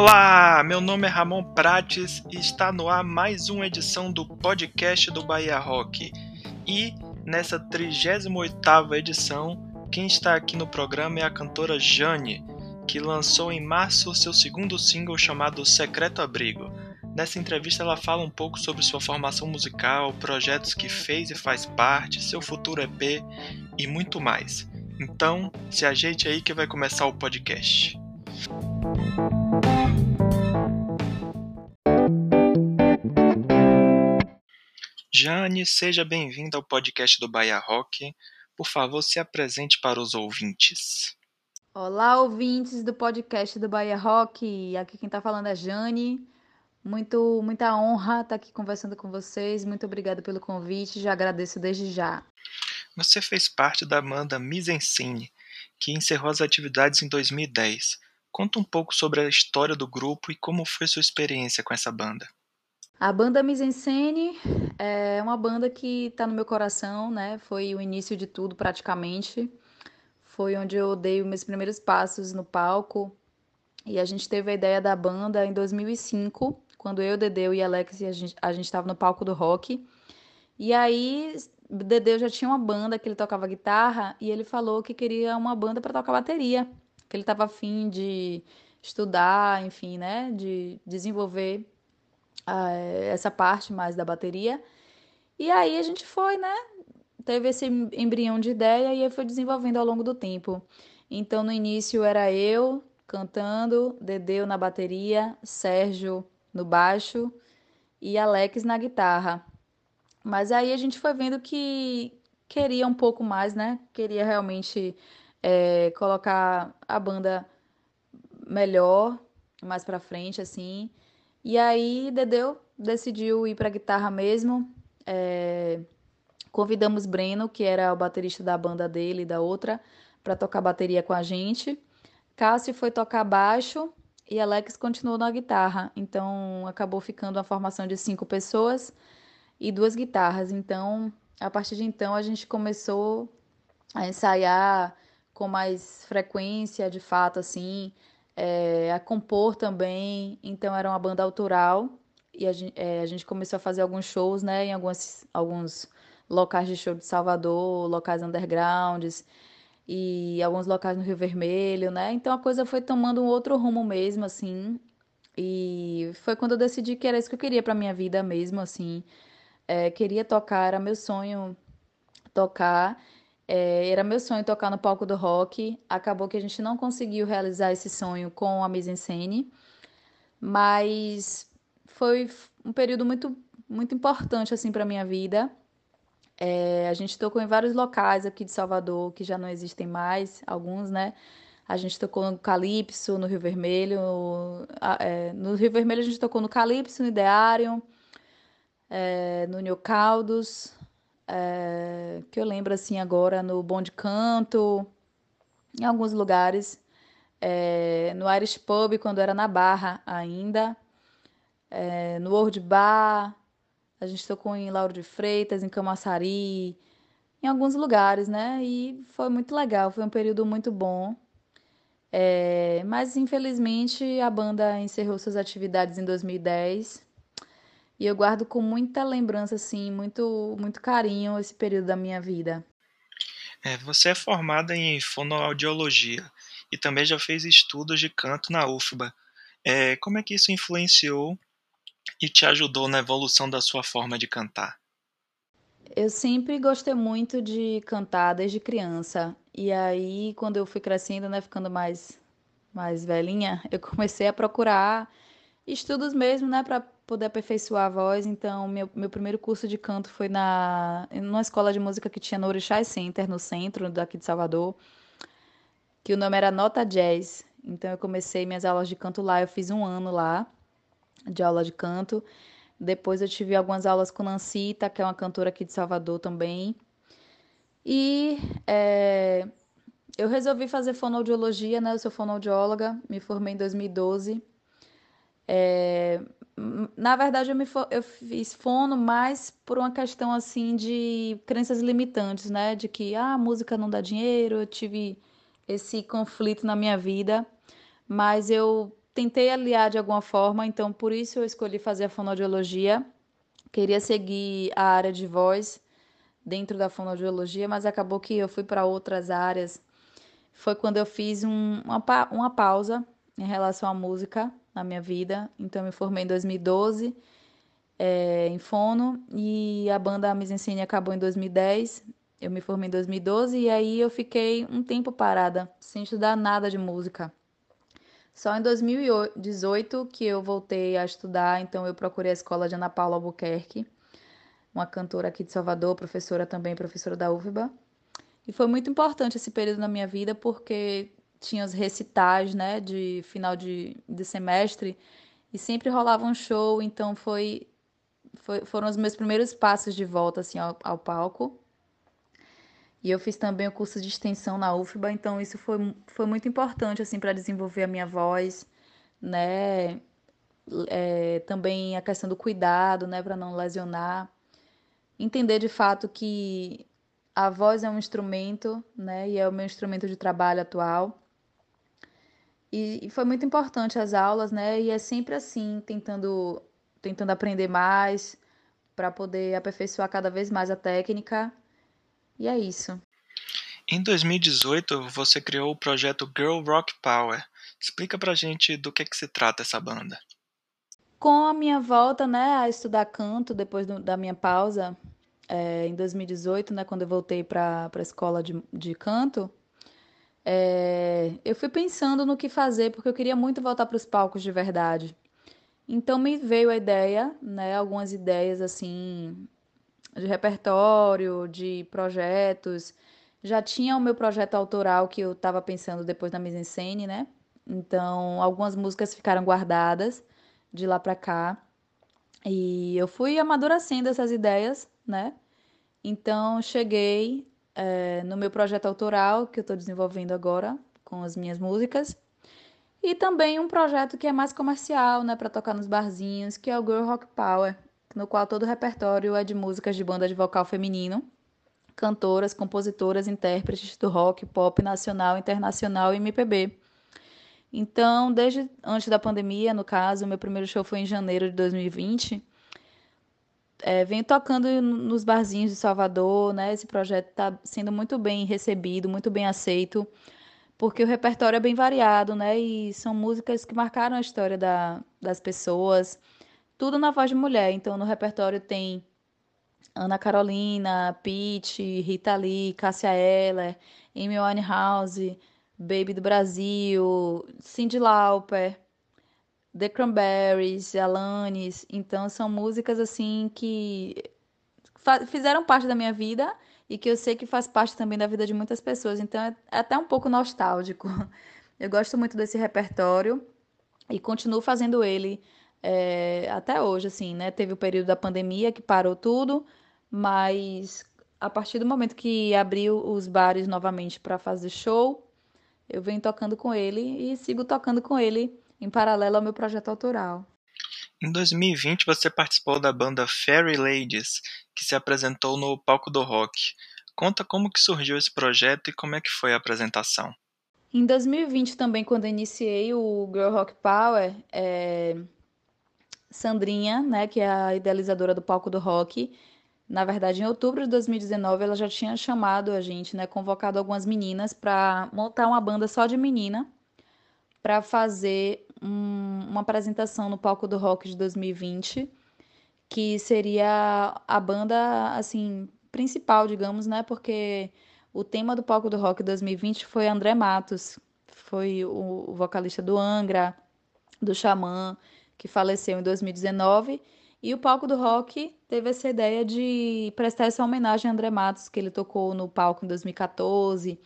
Olá, meu nome é Ramon Prates e está no ar mais uma edição do podcast do Bahia Rock. E nessa 38ª edição, quem está aqui no programa é a cantora Jane, que lançou em março seu segundo single chamado Secreto Abrigo. Nessa entrevista ela fala um pouco sobre sua formação musical, projetos que fez e faz parte, seu futuro EP e muito mais. Então, se ajeite aí que vai começar o podcast. Jane, seja bem-vinda ao podcast do Bahia Rock. Por favor, se apresente para os ouvintes. Olá, ouvintes do podcast do Bahia Rock. Aqui quem está falando é Jane. Muito, muita honra estar aqui conversando com vocês. Muito obrigada pelo convite. Já agradeço desde já. Você fez parte da banda Mise en Scene, que encerrou as atividades em 2010. Conta um pouco sobre a história do grupo e como foi sua experiência com essa banda. A banda Mise en Scène é uma banda que está no meu coração, né? Foi o início de tudo praticamente. Foi onde eu dei os meus primeiros passos no palco. E a gente teve a ideia da banda em 2005, quando eu, Dedeu e Alex a gente a estava no palco do rock. E aí Dedeu já tinha uma banda que ele tocava guitarra e ele falou que queria uma banda para tocar bateria, que ele estava afim de estudar, enfim, né, de desenvolver essa parte mais da bateria. E aí a gente foi, né? Teve esse embrião de ideia e aí foi desenvolvendo ao longo do tempo. Então no início era eu cantando, Dedeu na bateria, Sérgio no baixo e Alex na guitarra. Mas aí a gente foi vendo que queria um pouco mais, né? Queria realmente é, colocar a banda melhor, mais pra frente, assim. E aí, Dedeu decidiu ir pra guitarra mesmo. É... Convidamos Breno, que era o baterista da banda dele e da outra, para tocar bateria com a gente. Cássio foi tocar baixo e Alex continuou na guitarra. Então, acabou ficando uma formação de cinco pessoas e duas guitarras. Então, a partir de então, a gente começou a ensaiar com mais frequência, de fato, assim é, a compor também. Então era uma banda autoral e a gente, é, a gente começou a fazer alguns shows, né, em alguns, alguns locais de show de Salvador, locais undergrounds e alguns locais no Rio Vermelho, né? Então a coisa foi tomando um outro rumo mesmo, assim. E foi quando eu decidi que era isso que eu queria para minha vida mesmo, assim. É, queria tocar, era meu sonho tocar. É, era meu sonho tocar no palco do rock. Acabou que a gente não conseguiu realizar esse sonho com a mise en scène, mas foi um período muito muito importante assim para minha vida. É, a gente tocou em vários locais aqui de Salvador que já não existem mais, alguns, né? A gente tocou no Calypso, no Rio Vermelho. É, no Rio Vermelho a gente tocou no Calypso, no Ideário, é, no New Caldos, é, que eu lembro assim agora no Bom de Canto, em alguns lugares, é, no Irish Pub, quando era na Barra ainda, é, no World Bar, a gente tocou em Lauro de Freitas, em Camaçari, em alguns lugares, né? E foi muito legal, foi um período muito bom. É, mas infelizmente a banda encerrou suas atividades em 2010 e eu guardo com muita lembrança, assim, muito, muito carinho esse período da minha vida. É, você é formada em fonoaudiologia e também já fez estudos de canto na UFBA. É, como é que isso influenciou e te ajudou na evolução da sua forma de cantar? Eu sempre gostei muito de cantar desde criança. E aí, quando eu fui crescendo, né, ficando mais mais velhinha, eu comecei a procurar estudos mesmo, né, para poder aperfeiçoar a voz. Então, meu, meu primeiro curso de canto foi na numa escola de música que tinha no Orixás Center, no centro daqui de Salvador, que o nome era Nota Jazz. Então, eu comecei minhas aulas de canto lá. Eu fiz um ano lá de aula de canto. Depois, eu tive algumas aulas com Nancita, que é uma cantora aqui de Salvador também. E é, eu resolvi fazer fonoaudiologia, né? Eu sou fonoaudióloga, me formei em 2012. É, na verdade, eu, me, eu fiz fono mais por uma questão assim de crenças limitantes, né? De que ah, a música não dá dinheiro, eu tive esse conflito na minha vida, mas eu tentei aliar de alguma forma, então por isso eu escolhi fazer a fonoaudiologia. Queria seguir a área de voz dentro da fonoaudiologia, mas acabou que eu fui para outras áreas. Foi quando eu fiz um, uma, uma pausa em relação à música na minha vida. Então, eu me formei em 2012 é, em fono e a banda Mise Ensine acabou em 2010. Eu me formei em 2012 e aí eu fiquei um tempo parada, sem estudar nada de música. Só em 2018 que eu voltei a estudar, então eu procurei a escola de Ana Paula Albuquerque, uma cantora aqui de Salvador, professora também, professora da UFBA. E foi muito importante esse período na minha vida porque tinha os recitais, né, de final de, de semestre e sempre rolava um show, então foi, foi foram os meus primeiros passos de volta assim ao, ao palco. E eu fiz também o curso de extensão na UFBA, então isso foi, foi muito importante assim para desenvolver a minha voz, né? É, também a questão do cuidado, né, para não lesionar. Entender de fato que a voz é um instrumento, né, e é o meu instrumento de trabalho atual. E, e foi muito importante as aulas, né, e é sempre assim, tentando, tentando aprender mais para poder aperfeiçoar cada vez mais a técnica e é isso. Em 2018, você criou o projeto Girl Rock Power. Explica pra gente do que, que se trata essa banda. Com a minha volta né, a estudar canto, depois do, da minha pausa, é, em 2018, né, quando eu voltei para a escola de, de canto, é, eu fui pensando no que fazer, porque eu queria muito voltar para os palcos de verdade. Então me veio a ideia, né, algumas ideias assim de repertório, de projetos. Já tinha o meu projeto autoral que eu estava pensando depois da mise-en-scène, né? Então, algumas músicas ficaram guardadas de lá para cá. E eu fui amadurecendo essas ideias, né? Então, cheguei é, no meu projeto autoral, que eu estou desenvolvendo agora, com as minhas músicas. E também um projeto que é mais comercial, né? Para tocar nos barzinhos, que é o Girl Rock Power, no qual todo o repertório é de músicas de banda de vocal feminino, cantoras, compositoras, intérpretes do rock, pop nacional, internacional e MPB. Então, desde antes da pandemia, no caso, meu primeiro show foi em janeiro de 2020. É, venho tocando nos barzinhos de Salvador, né? Esse projeto está sendo muito bem recebido, muito bem aceito, porque o repertório é bem variado, né? E são músicas que marcaram a história da, das pessoas tudo na voz de mulher. Então, no repertório tem Ana Carolina, Pete, Rita Lee, Cássia Eller, Amy Winehouse, Baby do Brasil, Cyndi Lauper, The Cranberries, Alanis. Então, são músicas assim que fizeram parte da minha vida e que eu sei que faz parte também da vida de muitas pessoas. Então, é até um pouco nostálgico. Eu gosto muito desse repertório e continuo fazendo ele é, até hoje, assim, né? Teve o período da pandemia que parou tudo, mas a partir do momento que abriu os bares novamente para fazer show, eu venho tocando com ele e sigo tocando com ele em paralelo ao meu projeto autoral. Em 2020, você participou da banda Fairy Ladies, que se apresentou no palco do rock. Conta como que surgiu esse projeto e como é que foi a apresentação. Em 2020 também, quando eu iniciei o Girl Rock Power, é... Sandrinha, né, que é a idealizadora do palco do rock, na verdade, em outubro de 2019, ela já tinha chamado a gente, né, convocado algumas meninas para montar uma banda só de menina para fazer um, uma apresentação no palco do rock de 2020, que seria a banda assim principal, digamos, né, porque o tema do palco do rock 2020 foi André Matos, foi o, vocalista do Angra, do Xamã que faleceu em 2019. E o palco do rock teve essa ideia de prestar essa homenagem a André Matos, que ele tocou no palco em 2014.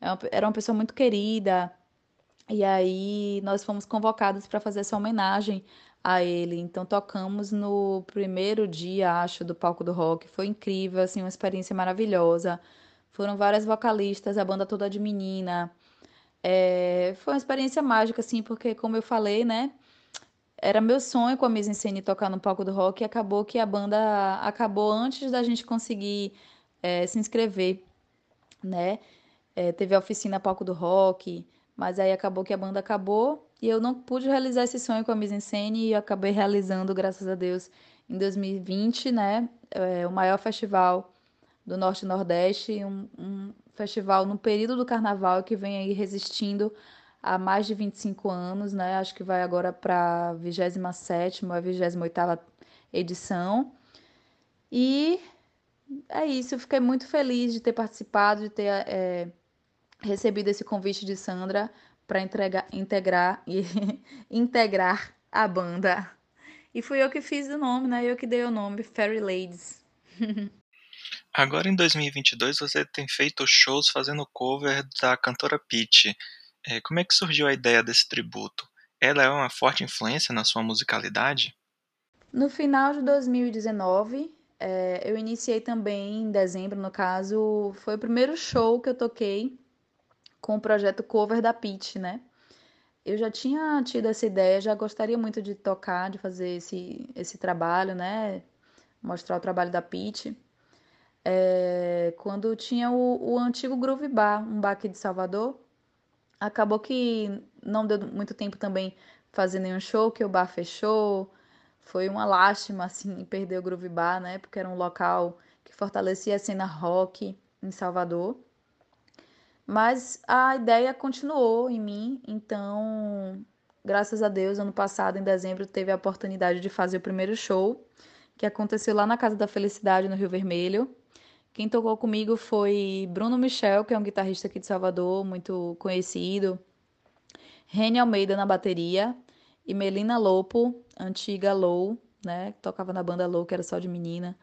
É era uma pessoa muito querida. E aí nós fomos convocados para fazer essa homenagem a ele. Então tocamos no primeiro dia, acho, do palco do rock. Foi incrível, assim, uma experiência maravilhosa. Foram várias vocalistas, a banda toda de menina. É... Foi uma experiência mágica, assim, porque como eu falei, né? Era meu sonho com a mise en tocar no palco do rock e acabou que a banda acabou antes da gente conseguir é, se inscrever, né? É, teve a oficina palco do rock, mas aí acabou que a banda acabou e eu não pude realizar esse sonho com a mise en scène e acabei realizando, graças a Deus, em 2020, né? É, o maior festival do Norte e Nordeste, um, um festival no período do carnaval que vem aí resistindo há mais de 25 anos, né? Acho que vai agora para a 27 ou 28 edição. E é isso, eu fiquei muito feliz de ter participado, de ter é, recebido esse convite de Sandra para integrar e integrar a banda. E fui eu que fiz o nome, né? Eu que dei o nome Fairy Ladies. Agora em 2022 você tem feito shows fazendo cover da cantora Peach. É, como é que surgiu a ideia desse tributo? Ela é uma forte influência na sua musicalidade? No final de 2019, é, eu iniciei também, em dezembro no caso, foi o primeiro show que eu toquei com o projeto cover da Peach, né? Eu já tinha tido essa ideia, já gostaria muito de tocar, de fazer esse, esse trabalho, né? Mostrar o trabalho da Peach. É, quando tinha o, o antigo Groove Bar, um bar aqui de Salvador, acabou que não deu muito tempo também fazer nenhum show, que o bar fechou. Foi uma lástima, assim, perder o Groove Bar, né? Porque era um local que fortalecia a cena rock em Salvador. Mas a ideia continuou em mim, então, graças a Deus, ano passado, em dezembro, teve a oportunidade de fazer o primeiro show, que aconteceu lá na Casa da Felicidade, no Rio Vermelho. Quem tocou comigo foi Bruno Michel, que é um guitarrista aqui de Salvador, muito conhecido. Reni Almeida na bateria e Melina Lopo, antiga Low, né, que tocava na banda Low, que era só de menina.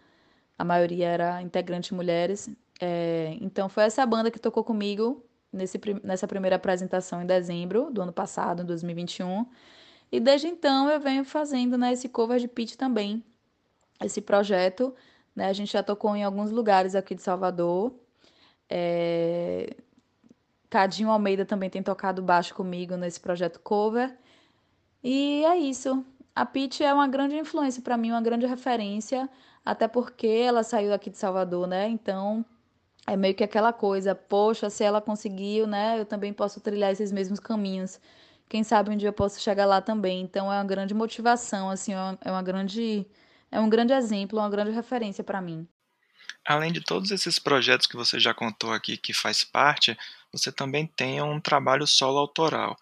A maioria era integrante mulheres. É, então foi essa banda que tocou comigo nesse, nessa primeira apresentação em dezembro do ano passado, em 2021. E desde então eu venho fazendo né, esse cover de pitch também, esse projeto. Né, a gente já tocou em alguns lugares aqui de Salvador. É... Cadinho Almeida também tem tocado baixo comigo nesse projeto cover. E é isso. A Pitty é uma grande influência para mim, uma grande referência, até porque ela saiu aqui de Salvador, né? Então, é meio que aquela coisa, poxa, se ela conseguiu, né, eu também posso trilhar esses mesmos caminhos. Quem sabe um dia eu posso chegar lá também. Então é uma grande motivação, assim, é uma grande é um grande exemplo, uma grande referência para mim. Além de todos esses projetos que você já contou aqui que faz parte, você também tem um trabalho solo autoral.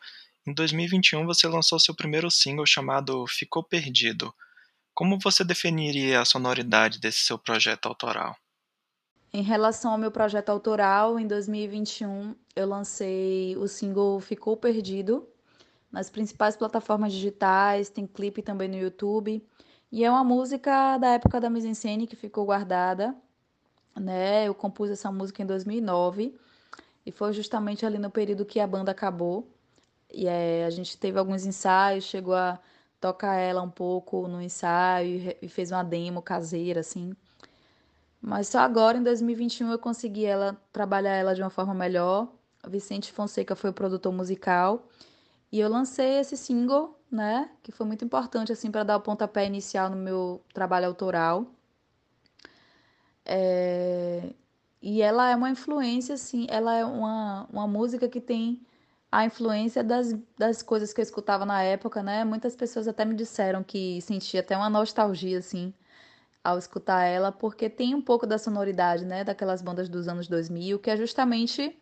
Em 2021 você lançou seu primeiro single chamado Ficou Perdido. Como você definiria a sonoridade desse seu projeto autoral? Em relação ao meu projeto autoral, em 2021 eu lancei o single Ficou Perdido nas principais plataformas digitais, tem clipe também no YouTube. E é uma música da época da mise en scène que ficou guardada, né? Eu compus essa música em 2009 e foi justamente ali no período que a banda acabou. E é, a gente teve alguns ensaios, chegou a tocar ela um pouco no ensaio e fez uma demo caseira assim. Mas só agora, em 2021, eu consegui ela trabalhar ela de uma forma melhor. Vicente Fonseca foi o produtor musical. E eu lancei esse single, né? Que foi muito importante, assim, para dar o pontapé inicial no meu trabalho autoral. É... E ela é uma influência, assim, ela é uma, uma música que tem a influência das, das coisas que eu escutava na época, né? Muitas pessoas até me disseram que sentia até uma nostalgia, assim, ao escutar ela, porque tem um pouco da sonoridade, né, daquelas bandas dos anos 2000, que é justamente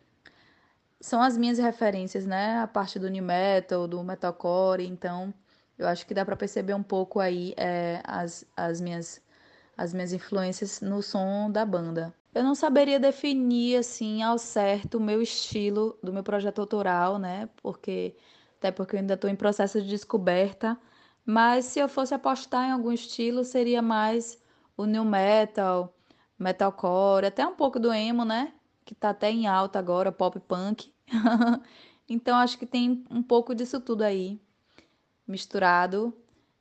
são as minhas referências, né, a parte do new metal, do metalcore, então eu acho que dá para perceber um pouco aí é, as, as minhas as minhas influências no som da banda. Eu não saberia definir assim ao certo o meu estilo do meu projeto autoral, né? Porque até porque eu ainda estou em processo de descoberta, mas se eu fosse apostar em algum estilo, seria mais o new metal, metalcore, até um pouco do emo, né? Que tá até em alta agora, pop punk. então acho que tem um pouco disso tudo aí misturado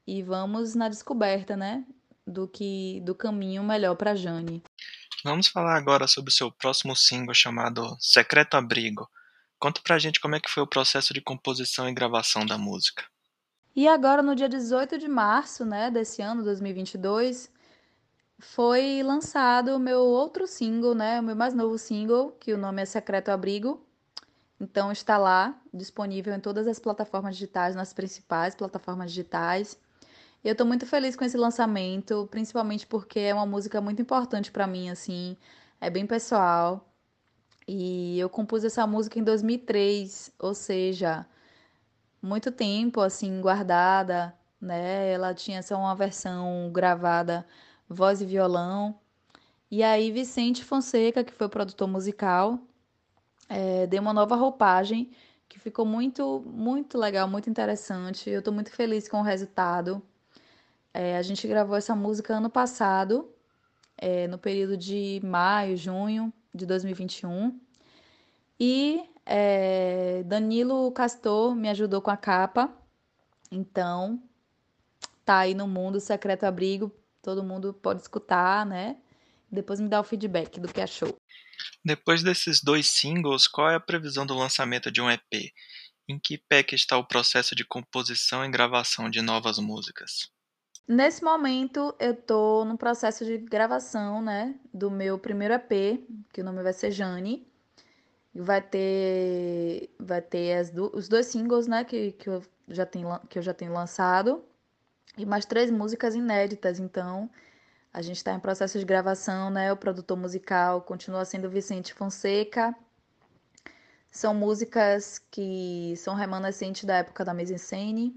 e vamos na descoberta, né? Do que do caminho melhor para Jane. Vamos falar agora sobre o seu próximo single chamado Secreto Abrigo. Conta pra gente como é que foi o processo de composição e gravação da música. E agora no dia 18 de março, né, desse ano 2022, foi lançado o meu outro single, né? O meu mais novo single, que o nome é Secreto Abrigo. Então está lá, disponível em todas as plataformas digitais, nas principais plataformas digitais. Eu estou muito feliz com esse lançamento, principalmente porque é uma música muito importante para mim, assim, é bem pessoal. E eu compus essa música em 2003, ou seja, muito tempo assim guardada, né? Ela tinha só uma versão gravada voz e violão. E aí Vicente Fonseca, que foi o produtor musical, é, deu uma nova roupagem que ficou muito, muito legal, muito interessante. Eu estou muito feliz com o resultado. É, a gente gravou essa música ano passado, é, no período de maio, junho de 2021. E é, Danilo Castor me ajudou com a capa. Então, tá aí no mundo Secreto Abrigo. Todo mundo pode escutar, né? Depois me dá o feedback do que achou. Depois desses dois singles, qual é a previsão do lançamento de um EP? Em que pé que está o processo de composição e gravação de novas músicas? Nesse momento, eu tô no processo de gravação, né, do meu primeiro EP, que o nome vai ser Jane. Vai ter vai ter do, os dois singles, né, que, que, eu já tenho, que eu já tenho lançado e mais três músicas inéditas, então a gente está em processo de gravação, né? O produtor musical continua sendo Vicente Fonseca. São músicas que são remanescentes da época da mise en.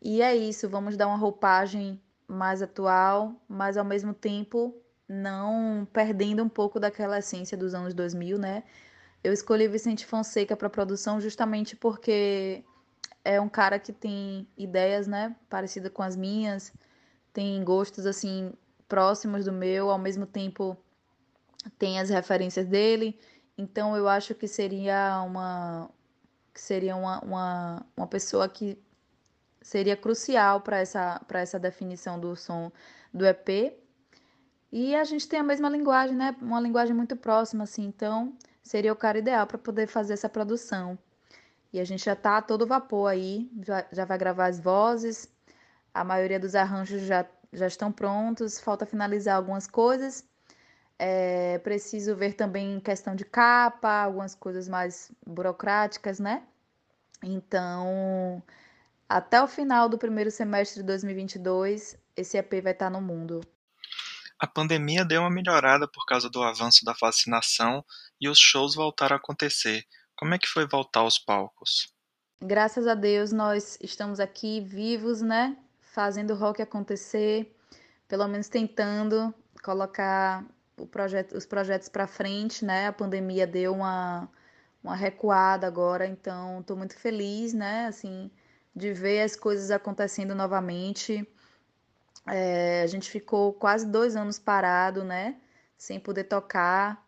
E é isso, vamos dar uma roupagem mais atual, mas ao mesmo tempo não perdendo um pouco daquela essência dos anos 2000, né? Eu escolhi Vicente Fonseca para produção justamente porque é um cara que tem ideias, né, parecidas com as minhas, tem gostos assim próximos do meu, ao mesmo tempo tem as referências dele. Então eu acho que seria uma que seria uma, uma, uma pessoa que seria crucial para essa para essa definição do som do EP. E a gente tem a mesma linguagem, né? Uma linguagem muito próxima assim, então seria o cara ideal para poder fazer essa produção. E a gente já está a todo vapor aí, já, já vai gravar as vozes, a maioria dos arranjos já, já estão prontos, falta finalizar algumas coisas. É, preciso ver também questão de capa, algumas coisas mais burocráticas, né? Então, até o final do primeiro semestre de 2022, esse EP vai estar no mundo. A pandemia deu uma melhorada por causa do avanço da vacinação e os shows voltaram a acontecer. Como é que foi voltar aos palcos? Graças a Deus nós estamos aqui vivos, né? Fazendo rock acontecer, pelo menos tentando colocar projeto, os projetos para frente, né? A pandemia deu uma, uma recuada agora, então estou muito feliz, né? Assim, de ver as coisas acontecendo novamente. É, a gente ficou quase dois anos parado, né? Sem poder tocar.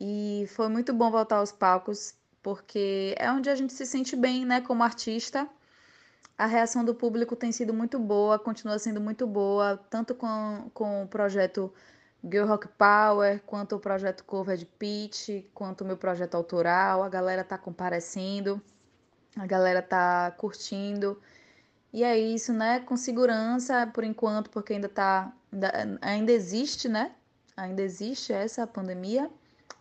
E foi muito bom voltar aos palcos porque é onde a gente se sente bem, né, como artista. A reação do público tem sido muito boa, continua sendo muito boa, tanto com, com o projeto Girl Rock Power, quanto o projeto Cover de Pitch, quanto o meu projeto autoral. A galera tá comparecendo, a galera tá curtindo. E é isso, né? Com segurança, por enquanto, porque ainda tá. Ainda, existe, né? Ainda existe essa pandemia,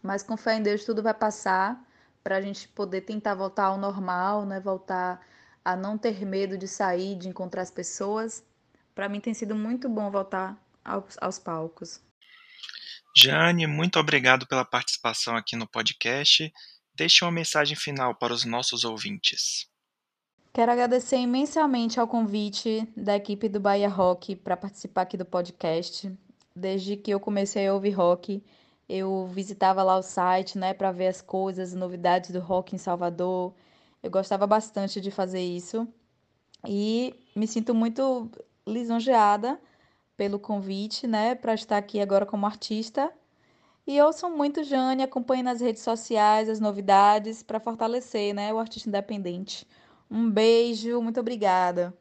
mas com fé em Deus tudo vai passar para a gente poder tentar voltar ao normal, né? Voltar a não ter medo de sair, de encontrar as pessoas. Para mim tem sido muito bom voltar aos, aos palcos. Jane, muito obrigado pela participação aqui no podcast. Deixe uma mensagem final para os nossos ouvintes. Quero agradecer imensamente ao convite da equipe do Bahia Rock para participar aqui do podcast. Desde que eu comecei a ouvir rock, eu visitava lá o site, né, para ver as coisas, novidades do rock em Salvador. Eu gostava bastante de fazer isso e me sinto muito lisonjeada pelo convite, né, para estar aqui agora como artista. E ouçam muito Jane, acompanhem nas redes sociais as novidades para fortalecer, né, o artista independente. Um beijo, muito obrigada.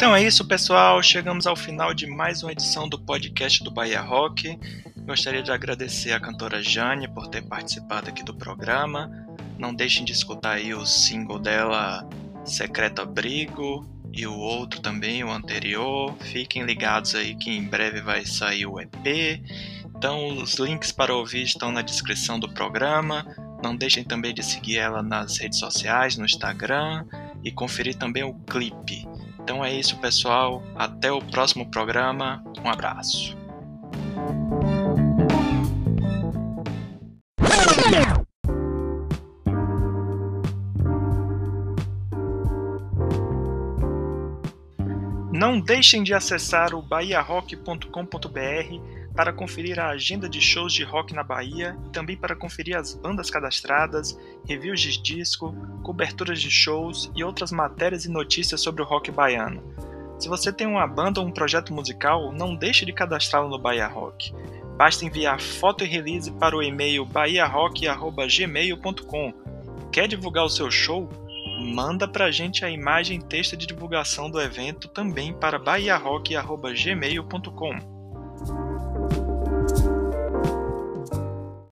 Então é isso, pessoal. Chegamos ao final de mais uma edição do podcast do Bahia Rock. Gostaria de agradecer à cantora Jane por ter participado aqui do programa. Não deixem de escutar aí o single dela, Secreto Abrigo, e o outro também, o anterior. Fiquem ligados aí que em breve vai sair o EP. Então, os links para ouvir estão na descrição do programa. Não deixem também de seguir ela nas redes sociais, no Instagram e conferir também o clipe. Então é isso, pessoal. Até o próximo programa. Um abraço. Não deixem de acessar o bahiarock.com.br para conferir a agenda de shows de rock na Bahia e também para conferir as bandas cadastradas, reviews de disco, coberturas de shows e outras matérias e notícias sobre o rock baiano. Se você tem uma banda ou um projeto musical, não deixe de cadastrá-lo no Bahia Rock. Basta enviar foto e release para o e-mail bahiarock.gmail.com. Quer divulgar o seu show? manda pra gente a imagem e texto de divulgação do evento também para bahiarock.gmail.com.